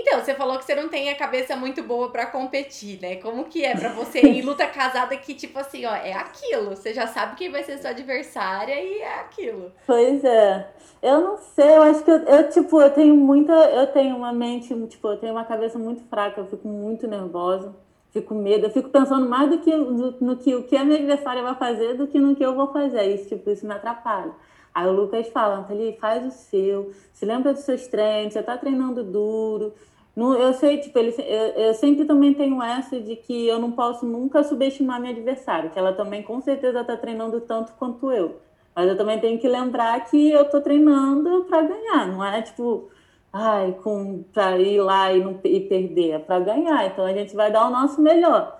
Então, você falou que você não tem a cabeça muito boa para competir, né? Como que é para você em luta casada que, tipo assim, ó, é aquilo. Você já sabe quem vai ser sua adversária e é aquilo. Pois é. Eu não sei, eu acho que eu, eu, tipo, eu tenho muita. Eu tenho uma mente, tipo, eu tenho uma cabeça muito fraca, eu fico muito nervosa, fico com medo, eu fico pensando mais do que no, no que o que a minha adversária vai fazer do que no que eu vou fazer. Isso, tipo, isso me atrapalha. Aí o Lucas fala, Anteli, faz o seu, se lembra dos seus treinos, você tá treinando duro. No, eu sei, tipo, ele, eu, eu, sempre também tenho essa de que eu não posso nunca subestimar minha adversária, que ela também com certeza tá treinando tanto quanto eu. Mas eu também tenho que lembrar que eu tô treinando para ganhar, não é tipo, ai, pra ir lá e, não, e perder, é para ganhar. Então a gente vai dar o nosso melhor.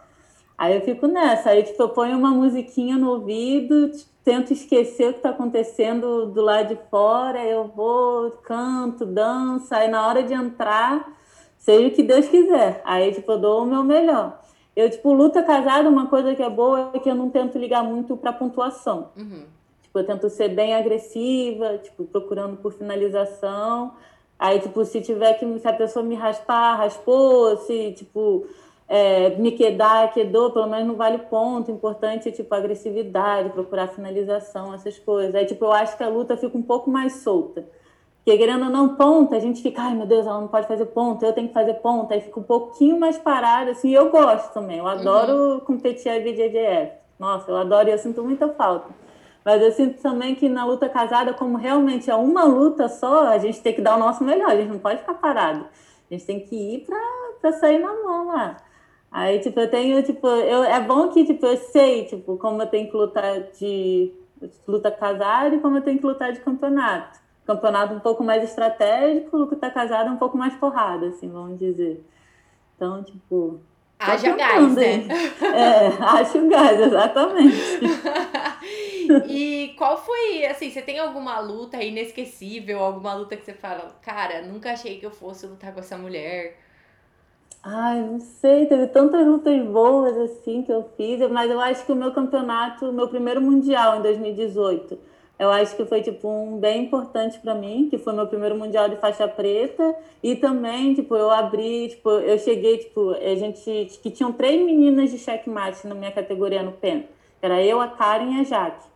Aí eu fico nessa, aí tipo, eu ponho uma musiquinha no ouvido, tento esquecer o que está acontecendo do lado de fora, eu vou, canto, danço, aí na hora de entrar, seja o que Deus quiser. Aí, tipo, eu dou o meu melhor. Eu, tipo, luta casada, uma coisa que é boa é que eu não tento ligar muito para pontuação. Uhum. Tipo, eu tento ser bem agressiva, tipo, procurando por finalização. Aí, tipo, se tiver que, se a pessoa me raspar, raspou, se, tipo, é, me quedar, quedou, pelo menos não vale ponto. Importante, tipo, agressividade, procurar finalização, essas coisas. Aí, tipo, eu acho que a luta fica um pouco mais solta. Porque querendo ou não ponta, a gente fica, ai meu Deus, ela não pode fazer ponta, eu tenho que fazer ponta, aí fica um pouquinho mais parada, assim, eu gosto também, eu adoro uhum. competir a BJJF. Nossa, eu adoro e eu sinto muita falta. Mas eu sinto também que na luta casada, como realmente é uma luta só, a gente tem que dar o nosso melhor, a gente não pode ficar parado. A gente tem que ir para sair na mão lá. Aí, tipo, eu tenho, tipo, eu, é bom que, tipo, eu sei, tipo, como eu tenho que lutar de luta casada e como eu tenho que lutar de campeonato. Campeonato um pouco mais estratégico, luta casada um pouco mais porrada, assim, vamos dizer. Então, tipo, Haja gás, né? É, acho gás, exatamente. e qual foi, assim, você tem alguma luta inesquecível, alguma luta que você fala, cara, nunca achei que eu fosse lutar com essa mulher? Ai, não sei, teve tantas lutas boas assim que eu fiz, mas eu acho que o meu campeonato, meu primeiro mundial em 2018, eu acho que foi tipo um bem importante para mim, que foi meu primeiro mundial de faixa preta e também tipo eu abri, tipo eu cheguei tipo a gente que tinham três meninas de checkmate na minha categoria no pen, era eu, a Karen e a Jaque.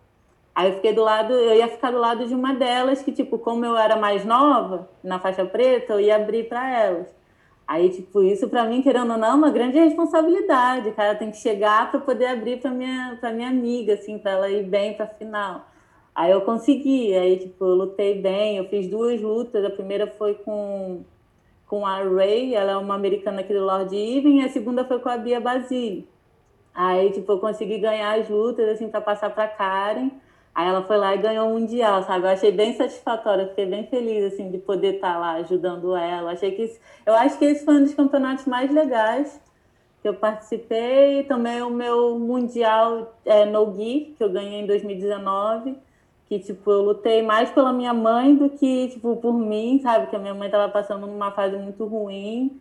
Aí eu fiquei do lado, eu ia ficar do lado de uma delas que tipo como eu era mais nova na faixa preta, eu ia abrir para elas. Aí, tipo, isso para mim, querendo ou não, é uma grande responsabilidade. Cara, tem que chegar para poder abrir para minha, pra minha amiga, assim, para ela ir bem para final. Aí eu consegui, aí tipo, eu lutei bem, eu fiz duas lutas, a primeira foi com, com a Ray, ela é uma americana aqui do Lord Even, e a segunda foi com a Bia Basile. Aí, tipo, eu consegui ganhar as lutas, assim, para passar para Karen. Aí ela foi lá e ganhou o Mundial, sabe? Eu achei bem satisfatório, fiquei bem feliz, assim, de poder estar tá lá ajudando ela. Achei que isso, eu acho que esse foi um dos campeonatos mais legais que eu participei. Também o meu Mundial é, No Gi, que eu ganhei em 2019 que tipo eu lutei mais pela minha mãe do que tipo por mim, sabe? Que a minha mãe estava passando numa fase muito ruim.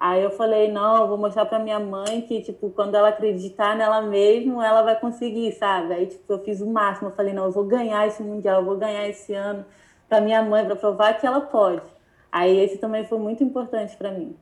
Aí eu falei, não, eu vou mostrar para minha mãe que tipo quando ela acreditar nela mesmo, ela vai conseguir, sabe? Aí tipo eu fiz o máximo, eu falei, não, eu vou ganhar esse mundial, eu vou ganhar esse ano para minha mãe para provar que ela pode. Aí esse também foi muito importante para mim.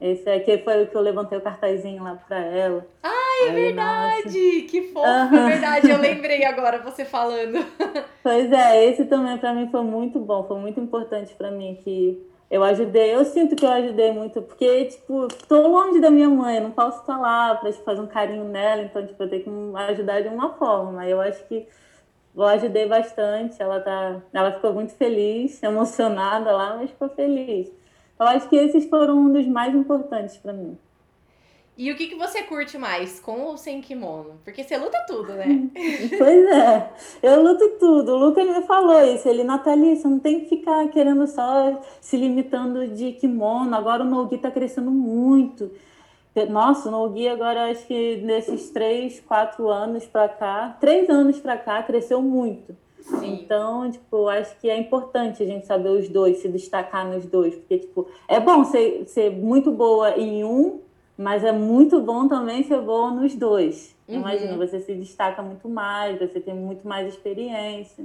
Esse aqui foi o que eu levantei o cartazinho lá para ela. Ai, é verdade! Nossa. Que fofo, uhum. é verdade. Eu lembrei agora você falando. Pois é, esse também para mim foi muito bom, foi muito importante para mim que eu ajudei. Eu sinto que eu ajudei muito, porque, tipo, tô longe da minha mãe, não posso estar lá para tipo, fazer um carinho nela, então, tipo, eu tenho que ajudar de uma forma. Eu acho que eu ajudei bastante. Ela, tá, ela ficou muito feliz, emocionada lá, mas ficou feliz. Eu acho que esses foram um dos mais importantes para mim. E o que, que você curte mais, com ou sem kimono? Porque você luta tudo, né? pois é, eu luto tudo. O Lucas me falou isso. Ele, Nathalie, você não tem que ficar querendo só se limitando de kimono. Agora o Nogi tá crescendo muito. Nossa, o Nogi agora, acho que nesses três, quatro anos para cá, três anos para cá, cresceu muito. Sim. Então, tipo, acho que é importante a gente saber os dois, se destacar nos dois, porque, tipo, é bom ser, ser muito boa em um, mas é muito bom também ser boa nos dois. Uhum. Imagina, você se destaca muito mais, você tem muito mais experiência.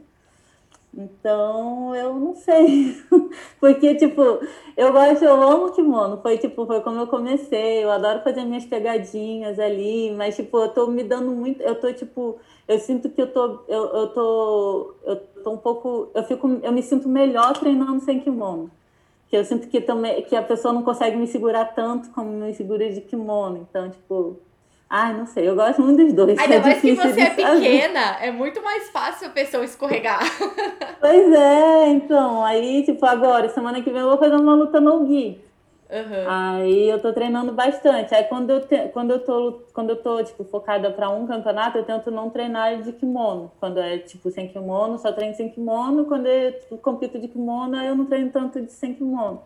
Então, eu não sei. Porque, tipo, eu gosto, eu amo kimono. Foi, tipo, foi como eu comecei. Eu adoro fazer minhas pegadinhas ali. Mas, tipo, eu tô me dando muito... Eu tô, tipo... Eu sinto que eu tô... Eu, eu tô... Eu tô um pouco... Eu fico... Eu me sinto melhor treinando sem kimono. Que eu sinto que, também, que a pessoa não consegue me segurar tanto como me segura de kimono. Então, tipo... Ai, não sei, eu gosto muito dos dois. Ainda é mais que você é pequena, é muito mais fácil a pessoa escorregar. Pois é, então, aí, tipo, agora, semana que vem eu vou fazer uma luta no Gui. Uhum. Aí eu tô treinando bastante. Aí quando eu, te, quando eu tô, quando eu tô tipo, focada para um campeonato, eu tento não treinar de kimono. Quando é tipo sem kimono, só treino sem kimono. Quando eu tipo, compito de kimono, eu não treino tanto de sem kimono.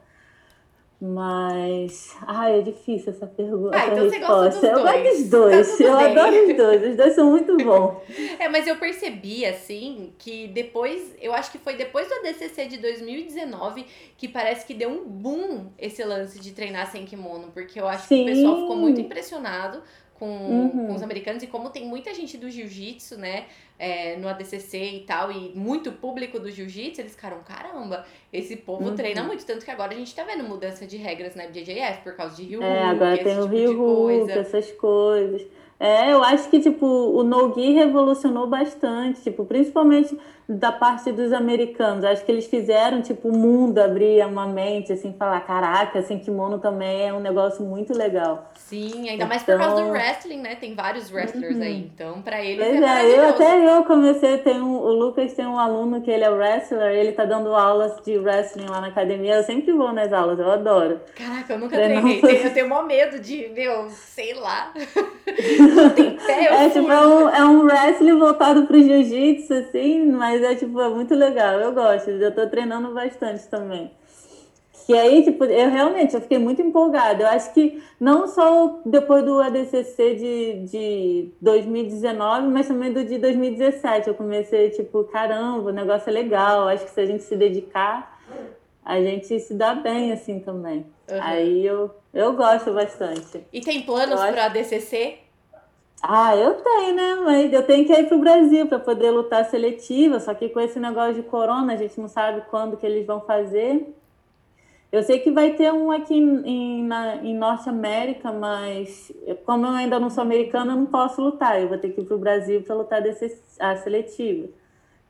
Mas. Ai, é difícil essa pergunta. Ah, então você gosta dos eu dois. dos dois. Tá eu bem. adoro os dois. Os dois são muito bons. É, mas eu percebi, assim, que depois, eu acho que foi depois do ADCC de 2019 que parece que deu um boom esse lance de treinar sem kimono, porque eu acho que o pessoal ficou Sim. muito impressionado com, Uhum. com os americanos e como tem muita gente do jiu-jitsu, né, é, no ADCC e tal, e muito público do jiu-jitsu, eles ficaram, caramba, esse povo Uhum. treina muito, tanto que agora a gente tá vendo mudança de regras na BJJF por causa de Ryu, É, agora tem o tipo Rio essas coisas. É, eu acho que, tipo, o no-gi revolucionou bastante, tipo, principalmente da parte dos americanos. Acho que eles fizeram, tipo, o mundo abrir uma mente, assim, falar, caraca, assim, kimono também é um negócio muito legal. Sim, ainda mais por causa do Então- wrestling, né? Tem vários wrestlers Uhum. aí. Então, pra eles Pois é é, eu até eu comecei, tem um, o Lucas tem um aluno que ele é wrestler, ele tá dando aulas de wrestling lá na academia, eu sempre vou nas aulas, eu adoro. Caraca, eu nunca treinei. Eu tenho maior medo de, meu, sei lá. Não tem pé, eu É fui. tipo, é um, é um wrestling voltado pro jiu-jitsu, assim, mas é tipo, é muito legal, eu gosto, eu tô treinando bastante também. Que aí, tipo, eu realmente eu fiquei muito empolgada. Eu acho que não só depois do ADCC de, de 2019, mas também do de 2017. Eu comecei, tipo, caramba, o negócio é legal. Acho que se a gente se dedicar, a gente se dá bem, assim, também. Uhum. Aí eu, eu gosto bastante. E tem planos acho- pro ADCC? Ah, eu tenho, né? Mas eu tenho que ir pro Brasil para poder lutar seletiva. Só que com esse negócio de corona, a gente não sabe quando que eles vão fazer. Eu sei que vai ter um aqui em, na, em Norte América, mas como eu ainda não sou americana, eu não posso lutar. Eu vou ter que ir pro Brasil para lutar desse, a seletiva.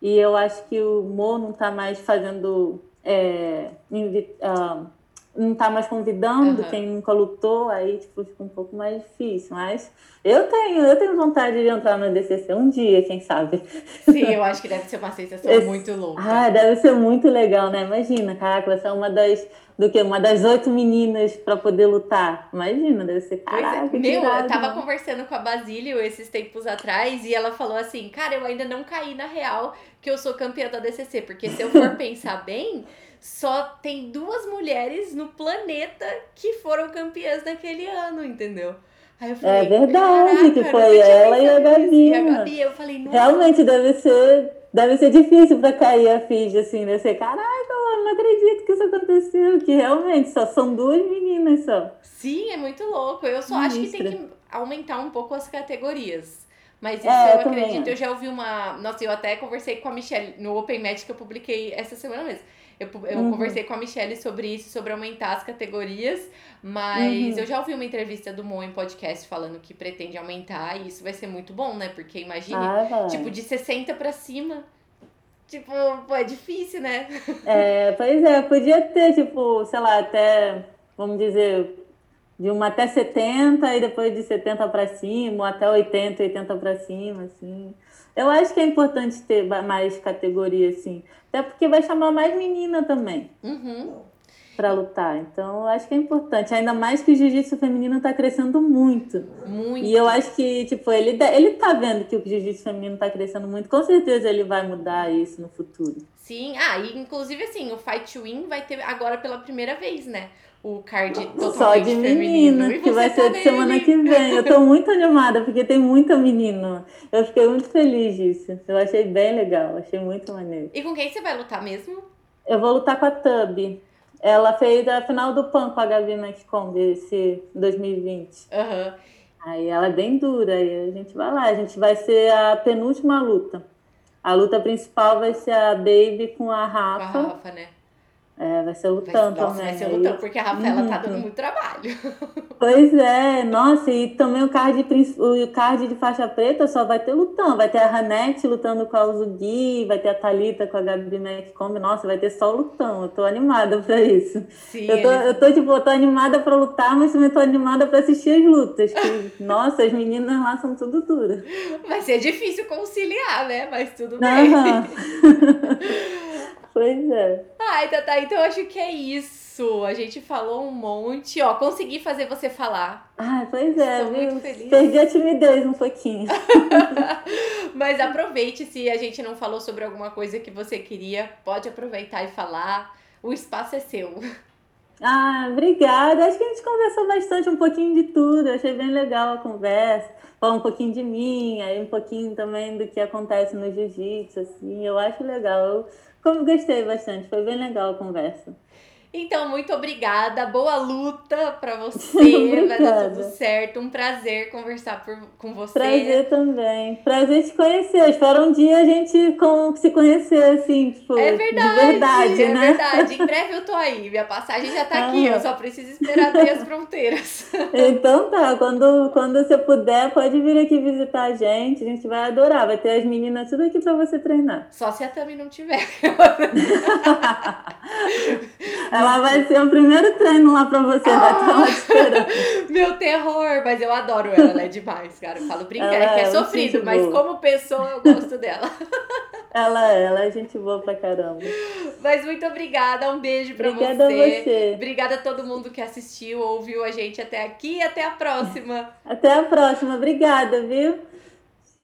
E eu acho que o Mo não está mais fazendo. é, invi- ah, não está mais convidando Aham. quem nunca lutou, aí tipo, fica um pouco mais difícil. Mas eu tenho, eu tenho vontade de entrar no DCC um dia, quem sabe. Sim, eu acho que deve ser uma sensação Esse- muito louca. Ah, deve ser muito legal, né? Imagina, caraca, você é uma das do que uma das oito meninas para poder lutar. Imagina, deve ser é. caraca. que Meu, eu tava né? conversando com a Basílio esses tempos atrás e ela falou assim: Cara, eu ainda não caí na real que eu sou campeã da DCC, porque se eu for pensar bem, só tem duas mulheres no planeta que foram campeãs naquele ano, entendeu? Aí eu falei, É verdade, "Caraca, que eu foi ela e a nisso." E a Gabi, né? Gabi, eu falei, nossa, Realmente deve ser, deve ser difícil para cair a ficha assim, deve ser, caraca, mano, não acredito que isso aconteceu, que realmente só são duas meninas só. Sim, é muito louco. Eu só acho que tem que aumentar um pouco as categorias. Mas isso É, eu eu acredito. Eu já ouvi uma. Nossa, eu até conversei com a Michelle no Open Match que eu publiquei essa semana mesmo. Eu, eu Uhum. conversei com a Michelle sobre isso, sobre aumentar as categorias, mas Uhum. eu já ouvi uma entrevista do Mo em podcast falando que pretende aumentar e isso vai ser muito bom, né? Porque imagine, Ah, tipo, de 60 pra cima. Tipo, pô, é difícil, né? É, pois é, podia ter, tipo, sei lá, até, vamos dizer, de uma até 70 e depois de 70 para cima, ou até 80, 80 para cima, assim. Eu acho que é importante ter mais categoria, assim. Até porque vai chamar mais menina também Uhum. para lutar. Então, eu acho que é importante. Ainda mais que o jiu-jitsu feminino está crescendo muito. Muito. E eu acho que, tipo, ele, ele tá vendo que o jiu-jitsu feminino está crescendo muito. Com certeza ele vai mudar isso no futuro. Sim, ah, e inclusive assim, o Fight Win vai ter agora pela primeira vez, né? O card totalmente Só de feminino. menina, E que vai ser de semana que vem. Eu tô muito animada, porque tem muita menina. Eu fiquei muito feliz disso. Eu achei bem legal, achei muito maneiro. E com quem você vai lutar mesmo? Eu vou lutar com a Tub. Ela fez a final do PAN com a Gabi McComb esse 2020. Aham. Aí ela é bem dura, aí a gente vai lá. A gente vai ser a penúltima luta. A luta principal vai ser a Baby com a Rafa. Com a Rafa, né? É, vai ser lutando vai, também. Vai ser lutando, porque a Rafaela uhum. tá dando muito trabalho. Pois é, nossa, e também o card, o card de faixa preta só vai ter lutando. Vai ter a Ranete lutando com a Uzugi, vai ter a Thalita com a Gabi Combi. Nossa, vai ter só lutão. Eu tô animada pra isso. Sim, eu, tô, eu tô, tipo, eu tô animada pra lutar, mas também tô animada pra assistir as lutas. Que, nossa, as meninas lá são tudo duras. Vai ser difícil conciliar, né? Mas tudo bem. Uhum. Pois é. Ai, Tata, então eu acho que é isso. A gente falou um monte. Ó, consegui fazer você falar. Ai, pois é, Estou? Muito feliz. Perdi a timidez um pouquinho. Mas aproveite se a gente não falou sobre alguma coisa que você queria. Pode aproveitar e falar. O espaço é seu. Ah, obrigada. Acho que a gente conversou bastante, um pouquinho de tudo. Eu achei bem legal a conversa. Falou um pouquinho de mim, aí um pouquinho também do que acontece no jiu-jitsu, assim. Eu acho legal. Eu como gostei bastante, foi bem legal a conversa. Então, muito obrigada. Boa luta para você. Vai dar tudo certo. Um prazer conversar por, com você. Prazer também. Prazer te conhecer. Espero um dia a gente com, se conhecer assim, tipo, é verdade, de verdade, é né? É verdade. Em breve eu tô aí. Minha passagem já tá aqui. Eu só preciso esperar abrir as fronteiras. Então tá. Quando, quando você puder, pode vir aqui visitar a gente. A gente vai adorar. Vai ter as meninas tudo aqui para você treinar. Só se a Tami não tiver. Ela vai ser o primeiro treino lá pra você, vai estar lá esperando. Meu terror, mas eu adoro ela, ela é demais, cara. Eu falo brincar, é, que é, é sofrido, mas boa. como pessoa eu gosto dela. Ela, ela é gente boa pra caramba. Mas muito obrigada, um beijo pra obrigada você. A você. Obrigada a todo mundo que assistiu, ouviu a gente até aqui e até a próxima. Até a próxima, obrigada, viu?